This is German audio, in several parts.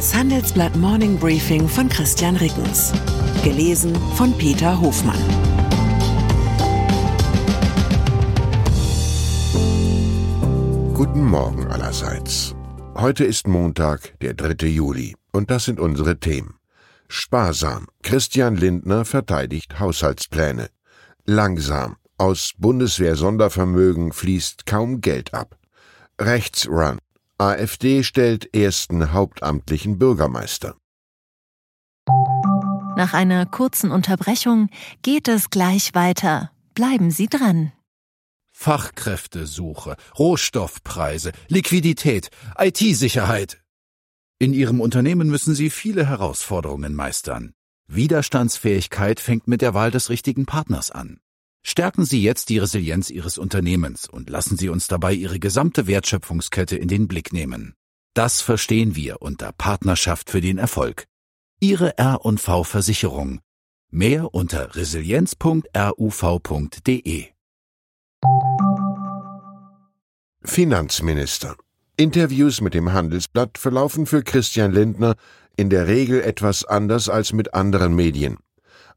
Das Handelsblatt Morning Briefing von Christian Rickens. Gelesen von Peter Hofmann. Guten Morgen allerseits. Heute ist Montag, der 3. Juli, und das sind unsere Themen. Sparsam. Christian Lindner verteidigt Haushaltspläne. Langsam. Aus Bundeswehr-Sondervermögen fließt kaum Geld ab. Rechtsrun. AfD stellt ersten hauptamtlichen Bürgermeister. Nach einer kurzen Unterbrechung geht es gleich weiter. Bleiben Sie dran. Fachkräftesuche, Rohstoffpreise, Liquidität, IT-Sicherheit. In Ihrem Unternehmen müssen Sie viele Herausforderungen meistern. Widerstandsfähigkeit fängt mit der Wahl des richtigen Partners an. Stärken Sie jetzt die Resilienz Ihres Unternehmens und lassen Sie uns dabei Ihre gesamte Wertschöpfungskette in den Blick nehmen. Das verstehen wir unter Partnerschaft für den Erfolg. Ihre R&V Versicherung. Mehr unter resilienz.ruv.de. Finanzminister. Interviews mit dem Handelsblatt verlaufen für Christian Lindner in der Regel etwas anders als mit anderen Medien.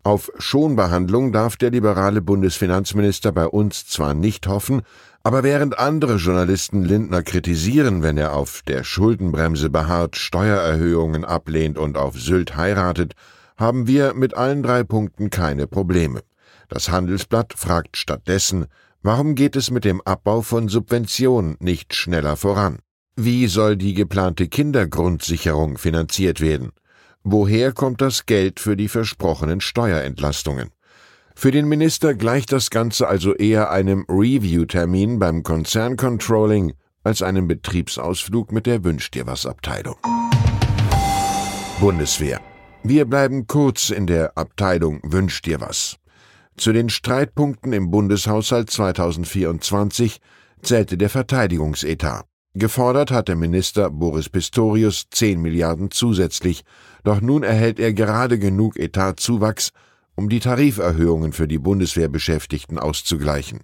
Auf Schonbehandlung darf der liberale Bundesfinanzminister bei uns zwar nicht hoffen, aber während andere Journalisten Lindner kritisieren, wenn er auf der Schuldenbremse beharrt, Steuererhöhungen ablehnt und auf Sylt heiratet, haben wir mit allen drei Punkten keine Probleme. Das Handelsblatt fragt stattdessen, warum geht es mit dem Abbau von Subventionen nicht schneller voran? Wie soll die geplante Kindergrundsicherung finanziert werden? Woher kommt das Geld für die versprochenen Steuerentlastungen? Für den Minister gleicht das Ganze also eher einem Review-Termin beim Konzerncontrolling als einem Betriebsausflug mit der Wünsch dir was Abteilung. Bundeswehr. Wir bleiben kurz in der Abteilung Wünsch dir was. Zu den Streitpunkten im Bundeshaushalt 2024 zählte der Verteidigungsetat. Gefordert hatte Minister Boris Pistorius 10 Milliarden zusätzlich, doch nun erhält er gerade genug Etatzuwachs, um die Tariferhöhungen für die Bundeswehrbeschäftigten auszugleichen.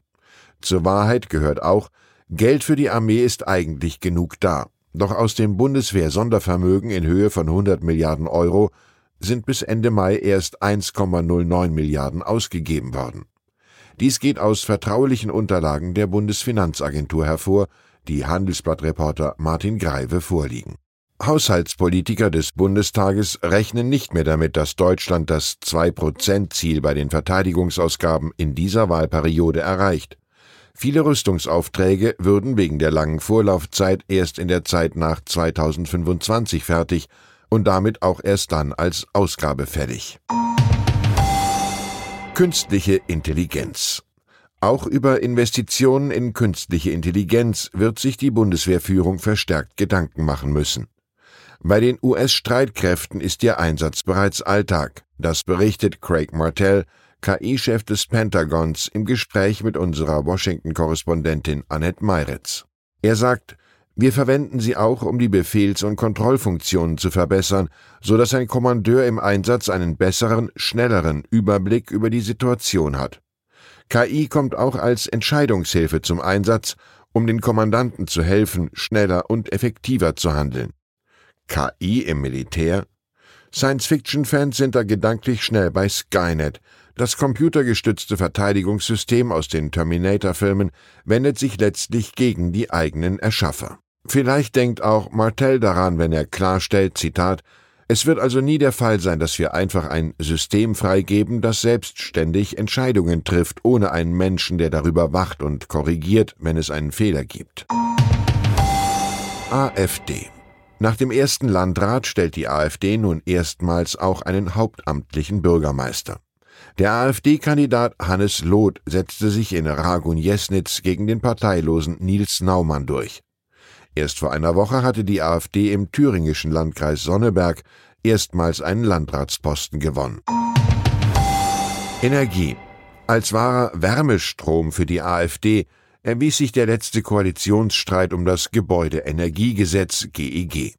Zur Wahrheit gehört auch, Geld für die Armee ist eigentlich genug da, doch aus dem Bundeswehr-Sondervermögen in Höhe von 100 Milliarden Euro sind bis Ende Mai erst 1,09 Milliarden ausgegeben worden. Dies geht aus vertraulichen Unterlagen der Bundesfinanzagentur hervor, die Handelsblattreporter Martin Greive vorliegen. Haushaltspolitiker des Bundestages rechnen nicht mehr damit, dass Deutschland das 2-Prozent-Ziel bei den Verteidigungsausgaben in dieser Wahlperiode erreicht. Viele Rüstungsaufträge würden wegen der langen Vorlaufzeit erst in der Zeit nach 2025 fertig und damit auch erst dann als Ausgabe fällig. Künstliche Intelligenz auch über Investitionen in künstliche Intelligenz wird sich die Bundeswehrführung verstärkt Gedanken machen müssen. Bei den US-Streitkräften ist ihr Einsatz bereits Alltag. Das berichtet Craig Martell, KI-Chef des Pentagons, im Gespräch mit unserer Washington-Korrespondentin Annette Meiretz. Er sagt, wir verwenden sie auch, um die Befehls- und Kontrollfunktionen zu verbessern, so dass ein Kommandeur im Einsatz einen besseren, schnelleren Überblick über die Situation hat. KI kommt auch als Entscheidungshilfe zum Einsatz, um den Kommandanten zu helfen, schneller und effektiver zu handeln. KI im Militär? Science-Fiction-Fans sind da gedanklich schnell bei Skynet. Das computergestützte Verteidigungssystem aus den Terminator-Filmen wendet sich letztlich gegen die eigenen Erschaffer. Vielleicht denkt auch Martell daran, wenn er klarstellt, Zitat, es wird also nie der Fall sein, dass wir einfach ein System freigeben, das selbstständig Entscheidungen trifft, ohne einen Menschen, der darüber wacht und korrigiert, wenn es einen Fehler gibt. AfD Nach dem ersten Landrat stellt die AfD nun erstmals auch einen hauptamtlichen Bürgermeister. Der AfD-Kandidat Hannes Loth setzte sich in Ragun-Jesnitz gegen den parteilosen Nils Naumann durch. Erst vor einer Woche hatte die AfD im thüringischen Landkreis Sonneberg erstmals einen Landratsposten gewonnen. Energie. Als wahrer Wärmestrom für die AfD erwies sich der letzte Koalitionsstreit um das Gebäudeenergiegesetz GEG.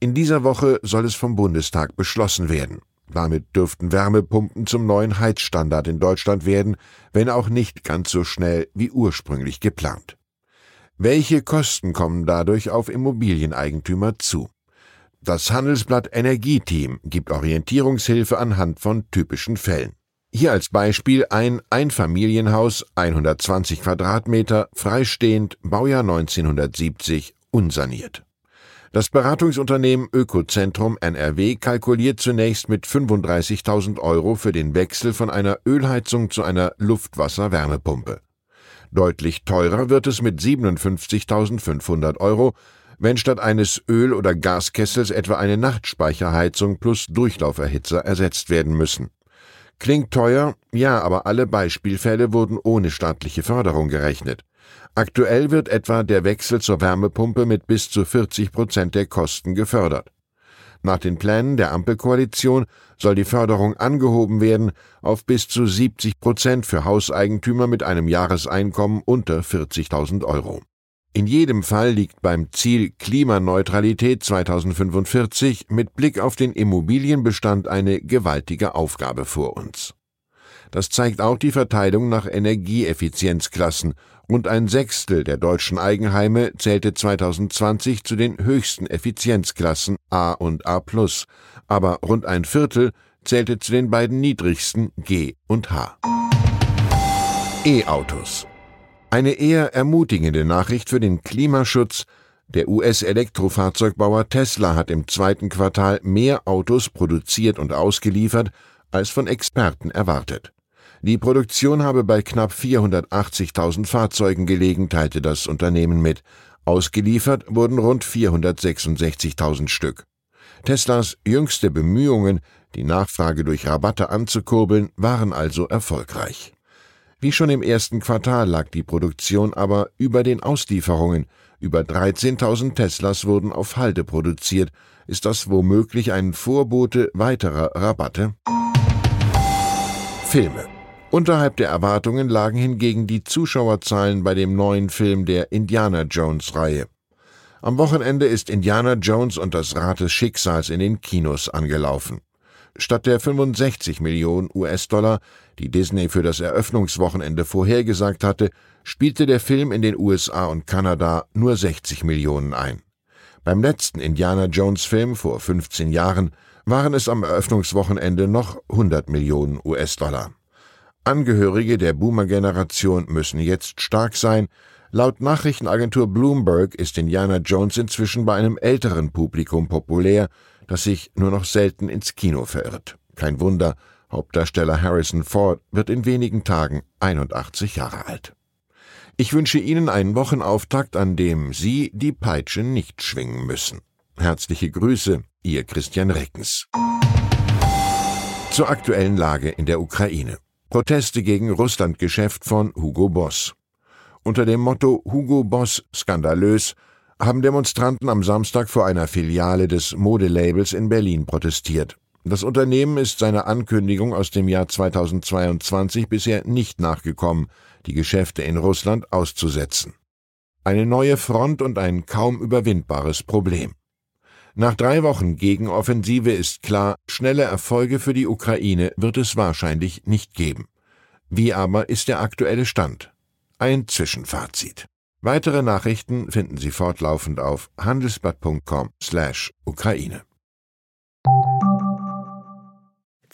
In dieser Woche soll es vom Bundestag beschlossen werden. Damit dürften Wärmepumpen zum neuen Heizstandard in Deutschland werden, wenn auch nicht ganz so schnell wie ursprünglich geplant. Welche Kosten kommen dadurch auf Immobilieneigentümer zu? Das Handelsblatt Energieteam gibt Orientierungshilfe anhand von typischen Fällen. Hier als Beispiel ein Einfamilienhaus, 120 Quadratmeter, freistehend, Baujahr 1970, unsaniert. Das Beratungsunternehmen Ökozentrum NRW kalkuliert zunächst mit 35.000 Euro für den Wechsel von einer Ölheizung zu einer Luftwasser-Wärmepumpe. Deutlich teurer wird es mit 57.500 Euro, wenn statt eines Öl- oder Gaskessels etwa eine Nachtspeicherheizung plus Durchlauferhitzer ersetzt werden müssen. Klingt teuer, ja, aber alle Beispielfälle wurden ohne staatliche Förderung gerechnet. Aktuell wird etwa der Wechsel zur Wärmepumpe mit bis zu 40 Prozent der Kosten gefördert. Nach den Plänen der Ampelkoalition soll die Förderung angehoben werden auf bis zu 70 Prozent für Hauseigentümer mit einem Jahreseinkommen unter 40.000 Euro. In jedem Fall liegt beim Ziel Klimaneutralität 2045 mit Blick auf den Immobilienbestand eine gewaltige Aufgabe vor uns. Das zeigt auch die Verteilung nach Energieeffizienzklassen. Rund ein Sechstel der deutschen Eigenheime zählte 2020 zu den höchsten Effizienzklassen A und A+, aber rund ein Viertel zählte zu den beiden niedrigsten G und H. E-Autos. Eine eher ermutigende Nachricht für den Klimaschutz. Der US-Elektrofahrzeugbauer Tesla hat im zweiten Quartal mehr Autos produziert und ausgeliefert, als von Experten erwartet. Die Produktion habe bei knapp 480.000 Fahrzeugen gelegen, teilte das Unternehmen mit. Ausgeliefert wurden rund 466.000 Stück. Teslas jüngste Bemühungen, die Nachfrage durch Rabatte anzukurbeln, waren also erfolgreich. Wie schon im ersten Quartal lag die Produktion aber über den Auslieferungen. Über 13.000 Teslas wurden auf Halde produziert. Ist das womöglich ein Vorbote weiterer Rabatte? Filme Unterhalb der Erwartungen lagen hingegen die Zuschauerzahlen bei dem neuen Film der Indiana Jones Reihe. Am Wochenende ist Indiana Jones und das Rad des Schicksals in den Kinos angelaufen. Statt der 65 Millionen US-Dollar, die Disney für das Eröffnungswochenende vorhergesagt hatte, spielte der Film in den USA und Kanada nur 60 Millionen ein. Beim letzten Indiana Jones Film vor 15 Jahren waren es am Eröffnungswochenende noch 100 Millionen US-Dollar. Angehörige der Boomer-Generation müssen jetzt stark sein. Laut Nachrichtenagentur Bloomberg ist Indiana Jones inzwischen bei einem älteren Publikum populär, das sich nur noch selten ins Kino verirrt. Kein Wunder, Hauptdarsteller Harrison Ford wird in wenigen Tagen 81 Jahre alt. Ich wünsche Ihnen einen Wochenauftakt, an dem Sie die Peitsche nicht schwingen müssen. Herzliche Grüße, Ihr Christian Reckens. Zur aktuellen Lage in der Ukraine. Proteste gegen Russlandgeschäft von Hugo Boss. Unter dem Motto Hugo Boss skandalös haben Demonstranten am Samstag vor einer Filiale des Modelabels in Berlin protestiert. Das Unternehmen ist seiner Ankündigung aus dem Jahr 2022 bisher nicht nachgekommen, die Geschäfte in Russland auszusetzen. Eine neue Front und ein kaum überwindbares Problem. Nach drei Wochen Gegenoffensive ist klar, schnelle Erfolge für die Ukraine wird es wahrscheinlich nicht geben. Wie aber ist der aktuelle Stand? Ein Zwischenfazit. Weitere Nachrichten finden Sie fortlaufend auf handelsblatt.com/Ukraine.